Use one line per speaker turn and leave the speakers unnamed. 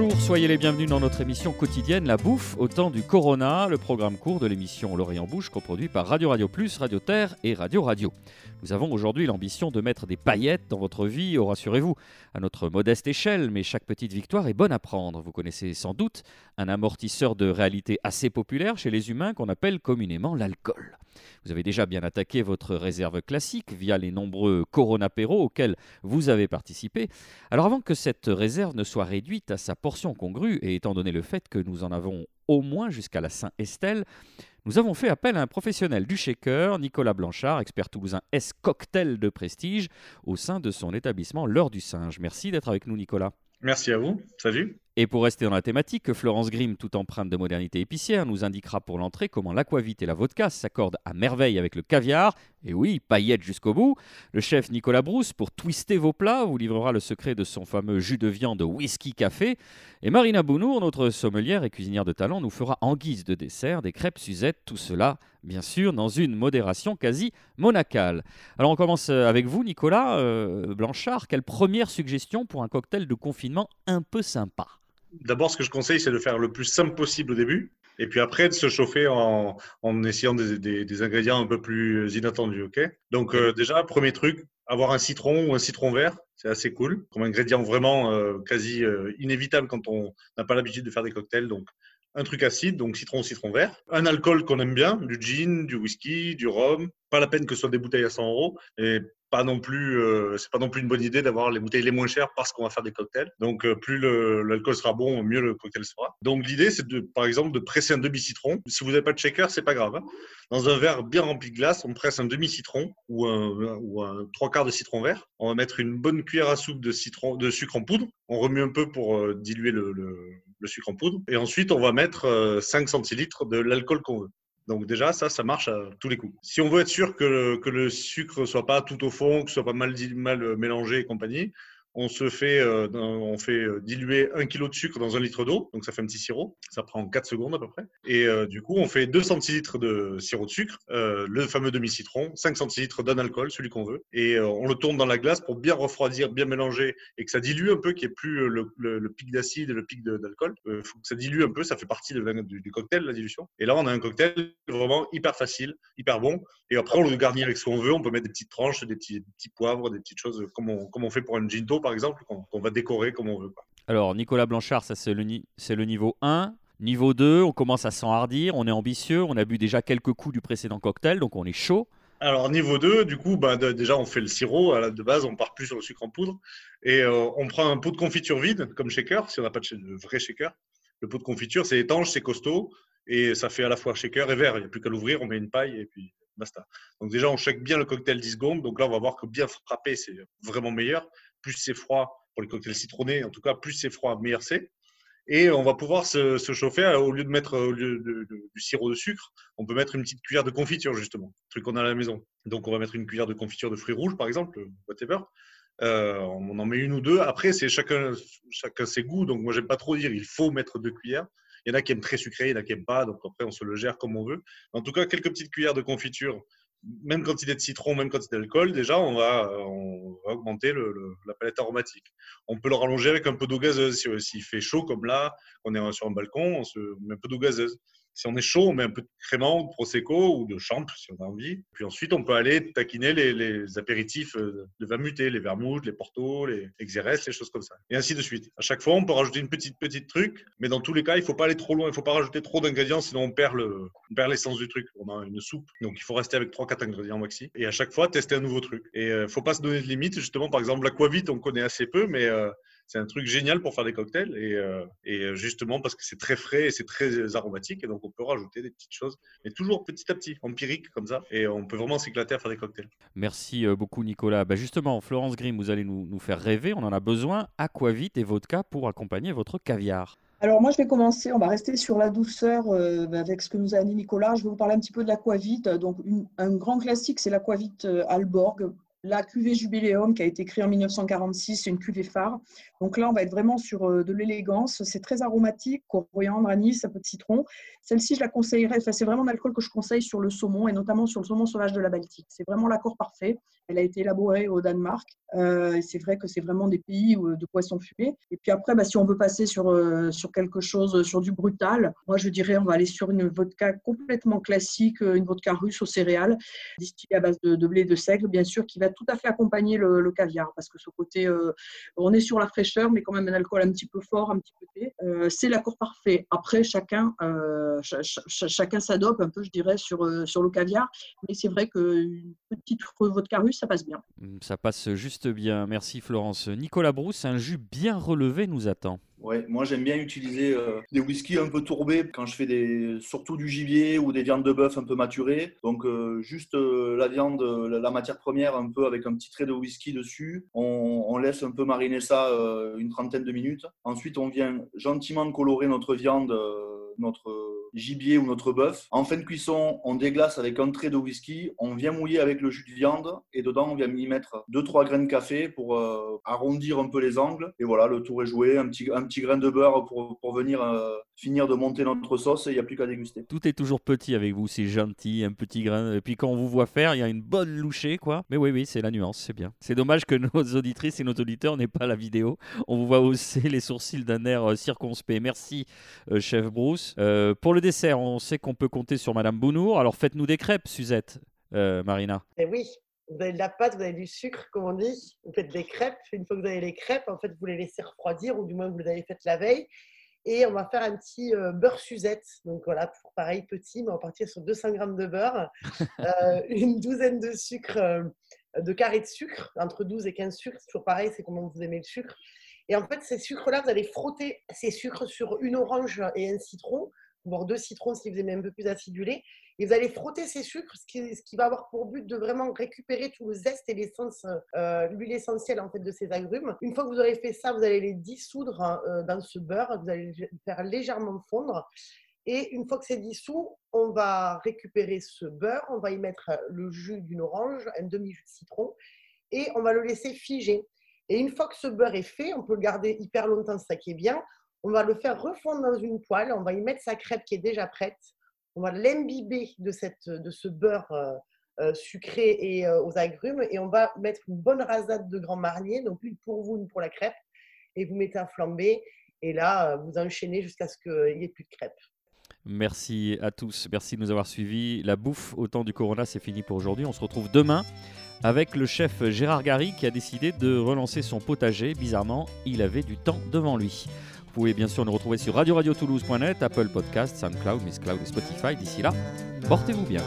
Bonjour, soyez les bienvenus dans notre émission quotidienne La Bouffe au temps du Corona, le programme court de l'émission L'Orient Bouche coproduit par Radio Radio Plus, Radio Terre et Radio Radio. Nous avons aujourd'hui l'ambition de mettre des paillettes dans votre vie, oh, rassurez-vous, à notre modeste échelle, mais chaque petite victoire est bonne à prendre. Vous connaissez sans doute un amortisseur de réalité assez populaire chez les humains qu'on appelle communément l'alcool. Vous avez déjà bien attaqué votre réserve classique via les nombreux Corona-péros auxquels vous avez participé. Alors avant que cette réserve ne soit réduite à sa portion congrue, et étant donné le fait que nous en avons au moins jusqu'à la Saint-Estelle, nous avons fait appel à un professionnel du shaker, Nicolas Blanchard, expert toulousain S cocktail de prestige, au sein de son établissement L'heure du singe. Merci d'être avec nous, Nicolas.
Merci à vous. Salut.
Et pour rester dans la thématique, Florence Grimm, toute empreinte de modernité épicière, nous indiquera pour l'entrée comment l'aquavite et la vodka s'accordent à merveille avec le caviar. Et oui, paillettes jusqu'au bout. Le chef Nicolas Brousse, pour twister vos plats, vous livrera le secret de son fameux jus de viande whisky café. Et Marina Bounour, notre sommelière et cuisinière de talent, nous fera en guise de dessert des crêpes Suzette, tout cela, bien sûr, dans une modération quasi monacale. Alors on commence avec vous, Nicolas euh, Blanchard. Quelle première suggestion pour un cocktail de confinement un peu sympa?
D'abord, ce que je conseille, c'est de faire le plus simple possible au début. Et puis après, de se chauffer en, essayant des, ingrédients un peu plus inattendus. Donc, euh, déjà, premier truc, avoir un citron ou un citron vert, c'est assez cool. Comme ingrédient vraiment euh, quasi euh, inévitable quand on n'a pas l'habitude de faire des cocktails. Donc, un truc acide, donc citron ou citron vert. Un alcool qu'on aime bien, du gin, du whisky, du rhum. Pas la peine que ce soit des bouteilles à 100 euros. Pas non plus, euh, c'est pas non plus une bonne idée d'avoir les bouteilles les moins chères parce qu'on va faire des cocktails. Donc euh, plus l'alcool sera bon, mieux le cocktail sera. Donc l'idée c'est de, par exemple, de presser un demi citron. Si vous n'avez pas de shaker, c'est pas grave. Hein. Dans un verre bien rempli de glace, on presse un demi citron ou un, trois quarts de citron vert. On va mettre une bonne cuillère à soupe de sucre en poudre. On remue un peu pour euh, diluer le, le, sucre en poudre. Et ensuite, on va mettre 5 centilitres de l'alcool qu'on veut. Donc déjà, ça, ça marche à tous les coups. Si on veut être sûr que le, sucre soit pas tout au fond, que ce soit pas mal, mal mélangé et compagnie, on se fait, euh, on fait euh, diluer un kilo de sucre dans un litre d'eau, donc ça fait un petit sirop. Ça prend 4 secondes à peu près. Et euh, du coup, on fait 2 centilitres de sirop de sucre, le fameux demi-citron, 5 centilitres d'un alcool, celui qu'on veut, et on le tourne dans la glace pour bien refroidir, bien mélanger et que ça dilue un peu, qu'il n'y ait plus le, pic d'acide et le pic d'alcool. Il faut que ça dilue un peu, ça fait partie de, du, du, cocktail, la dilution. Et là, on a un cocktail vraiment hyper facile, hyper bon. Et après, on le garnit avec ce qu'on veut. On peut mettre des petites tranches, des petits, petits poivres, des petites choses comme on, comme on fait pour un ginto, par exemple, qu'on va décorer comme on veut.
Alors, Nicolas Blanchard, ça c'est le, le niveau 1. Niveau 2, on commence à s'enhardir, on est ambitieux, on a bu déjà quelques coups du précédent cocktail, donc on est chaud.
Alors, niveau 2, du coup, bah, déjà, on fait le sirop. De base, on part plus sur le sucre en poudre. Et euh, on prend un pot de confiture vide, comme shaker, si on n'a pas de, vrai shaker. Le pot de confiture, c'est étanche, c'est costaud. Et ça fait à la fois shaker et verre. Il n'y a plus qu'à l'ouvrir, on met une paille et puis Donc, déjà, on shake bien le cocktail 10 secondes. Donc là, on va voir que bien frapper, c'est vraiment meilleur plus c'est froid pour les cocktails citronnés, en tout cas, plus c'est froid, meilleur c'est. Et on va pouvoir se, chauffer, euh, au lieu de mettre au lieu du sirop de sucre, on peut mettre une petite cuillère de confiture, justement, truc qu'on a à la maison. Donc on va mettre une cuillère de confiture de fruits rouges, par exemple, whatever. Euh, on en met une ou deux. Après, c'est chacun, chacun ses goûts. Donc moi, j'aime pas trop dire il faut mettre deux cuillères. Il y en a qui aiment très sucré, il y en a qui n'aiment pas. Donc après, on se le gère comme on veut. En tout cas, quelques petites cuillères de confiture même quantité de citron, même quantité d'alcool, déjà, on va, on va augmenter la palette aromatique. On peut le rallonger avec un peu d'eau gazeuse. S'il fait chaud, comme là, on est sur un balcon, on se met un peu d'eau gazeuse. Si on est chaud, on met un peu de crément, de prosecco ou de champ si on a envie. Puis ensuite, on peut aller taquiner les, apéritifs euh, de vin muté, les vermouths, les portos, les xérès, les choses comme ça. Et ainsi de suite. À chaque fois, on peut rajouter une petite petite truc, mais dans tous les cas, il faut pas aller trop loin. Il faut pas rajouter trop d'ingrédients, sinon on perd le, perd l'essence du truc. On a une soupe, donc il faut rester avec 3-4 ingrédients maxi. Et à chaque fois, tester un nouveau truc. Et euh, faut pas se donner de limites. Justement, par exemple, l'aquavite, on connaît assez peu, mais euh, c'est un truc génial pour faire des cocktails et, euh, euh, justement parce que c'est très frais et c'est très aromatique et donc on peut rajouter des petites choses, mais toujours petit à petit, empirique comme ça et on peut vraiment s'éclater à faire des cocktails.
Merci euh, beaucoup Nicolas. Bah justement, Florence Grimm, vous allez nous, nous faire rêver, on en a besoin, aquavite et vodka pour accompagner votre caviar.
Alors moi, je vais commencer, on va rester sur la douceur avec ce que nous a dit Nicolas. Je vais vous parler un petit peu de l'aquavite. Donc un grand classique, c'est l'aquavite Alborg La cuvée Jubiléum qui a été créée en 1946, c'est une cuvée phare. Donc là, on va être vraiment sur euh, de l'élégance. C'est très aromatique, coriandre, anis, un peu de citron. Celle-ci, je la conseillerais. Enfin, c'est vraiment l'alcool que je conseille sur le saumon et notamment sur le saumon sauvage de la Baltique. C'est vraiment l'accord parfait. Elle a été élaborée au Danemark. Euh, c'est vrai que c'est vraiment des pays de poissons fumés. Et puis après, bah, si on veut passer sur, euh, quelque chose, sur du brutal, moi je dirais on va aller sur une vodka complètement classique, une vodka russe aux céréales, distillée à base de blé de seigle, bien sûr, qui va tout à fait accompagner le, caviar parce que ce côté, euh, on est sur la fraîcheur, mais quand même un alcool un petit peu fort, un petit peu thé. Euh, c'est l'accord parfait. Après, chacun, euh, chacun s'adopte un peu, je dirais, sur, le caviar. Mais c'est vrai qu'une petite vodka russe, ça passe bien.
Mmh, ça passe juste bien. Merci Florence. Nicolas Brousse, un jus bien relevé nous attend.
Ouais, moi j'aime bien utiliser euh, des whiskies un peu tourbés quand je fais des, surtout du gibier ou des viandes de bœuf un peu maturées. Donc euh, juste euh, la viande, la, matière première un peu avec un petit trait de whisky dessus. On, on laisse un peu mariner ça une trentaine de minutes. Ensuite on vient gentiment colorer notre viande, notre gibier ou notre bœuf. En fin de cuisson, on déglace avec un trait de whisky, on vient mouiller avec le jus de viande et dedans on vient y mettre 2-3 graines de café pour euh, arrondir un peu les angles. Et voilà, le tour est joué, un petit, un petit grain de beurre pour, pour venir euh, finir de monter notre sauce et il n'y a plus qu'à déguster.
Tout est toujours petit avec vous, c'est gentil, un petit grain. Et puis quand on vous voit faire, il y a une bonne louchée, quoi. Mais oui, oui, c'est la nuance, c'est bien. C'est dommage que nos auditrices et nos auditeurs n'aient pas la vidéo. On vous voit hausser les sourcils d'un air euh, circonspect. Merci, chef Bruce. Pour le dessert, on sait qu'on peut compter sur Madame Bounour. Alors faites-nous des crêpes, Suzette, euh, Marina.
Eh oui, vous avez de la pâte, vous avez du sucre, comme on dit. Vous faites des crêpes. Une fois que vous avez les crêpes, en fait, vous les laissez refroidir, ou du moins vous les avez faites la veille. Et on va faire un petit euh, beurre Suzette. Donc voilà, pour pareil, petit, mais on va partir sur 200 g de beurre, euh, une douzaine de sucre, de carrés de sucre, entre 12 et 15 sucres. Toujours pareil, c'est comment vous aimez le sucre. Et en fait, ces sucres-là, vous allez frotter ces sucres sur une orange et un citron voire deux citrons si vous aimez un peu plus acidulé. Et vous allez frotter ces sucres, ce qui, va avoir pour but de vraiment récupérer tout le zeste et l'essence, euh, l'huile essentielle en fait de ces agrumes. Une fois que vous aurez fait ça, vous allez les dissoudre euh, dans ce beurre, vous allez les faire légèrement fondre. Et une fois que c'est dissous, on va récupérer ce beurre, on va y mettre le jus d'une orange, un demi-jus de citron, et on va le laisser figer. Et une fois que ce beurre est fait, on peut le garder hyper longtemps, ça qui est bien. On va le faire refondre dans une poêle. On va y mettre sa crêpe qui est déjà prête. On va l'imbiber de, de ce beurre euh, euh, sucré et euh, aux agrumes. Et on va mettre une bonne rasade de Grand Marnier, donc une pour vous, une pour la crêpe. Et vous mettez à flamber. Et là, vous enchaînez jusqu'à ce qu'il n'y ait plus de crêpes.
Merci à tous. Merci de nous avoir suivis. La bouffe au temps du Corona, c'est fini pour aujourd'hui. On se retrouve demain avec le chef Gérard Gary qui a décidé de relancer son potager. Bizarrement, il avait du temps devant lui. Vous pouvez bien sûr nous retrouver sur radio-radio-toulouse.net, Apple Podcast, SoundCloud, Miss Cloud et Spotify. D'ici là, portez-vous bien.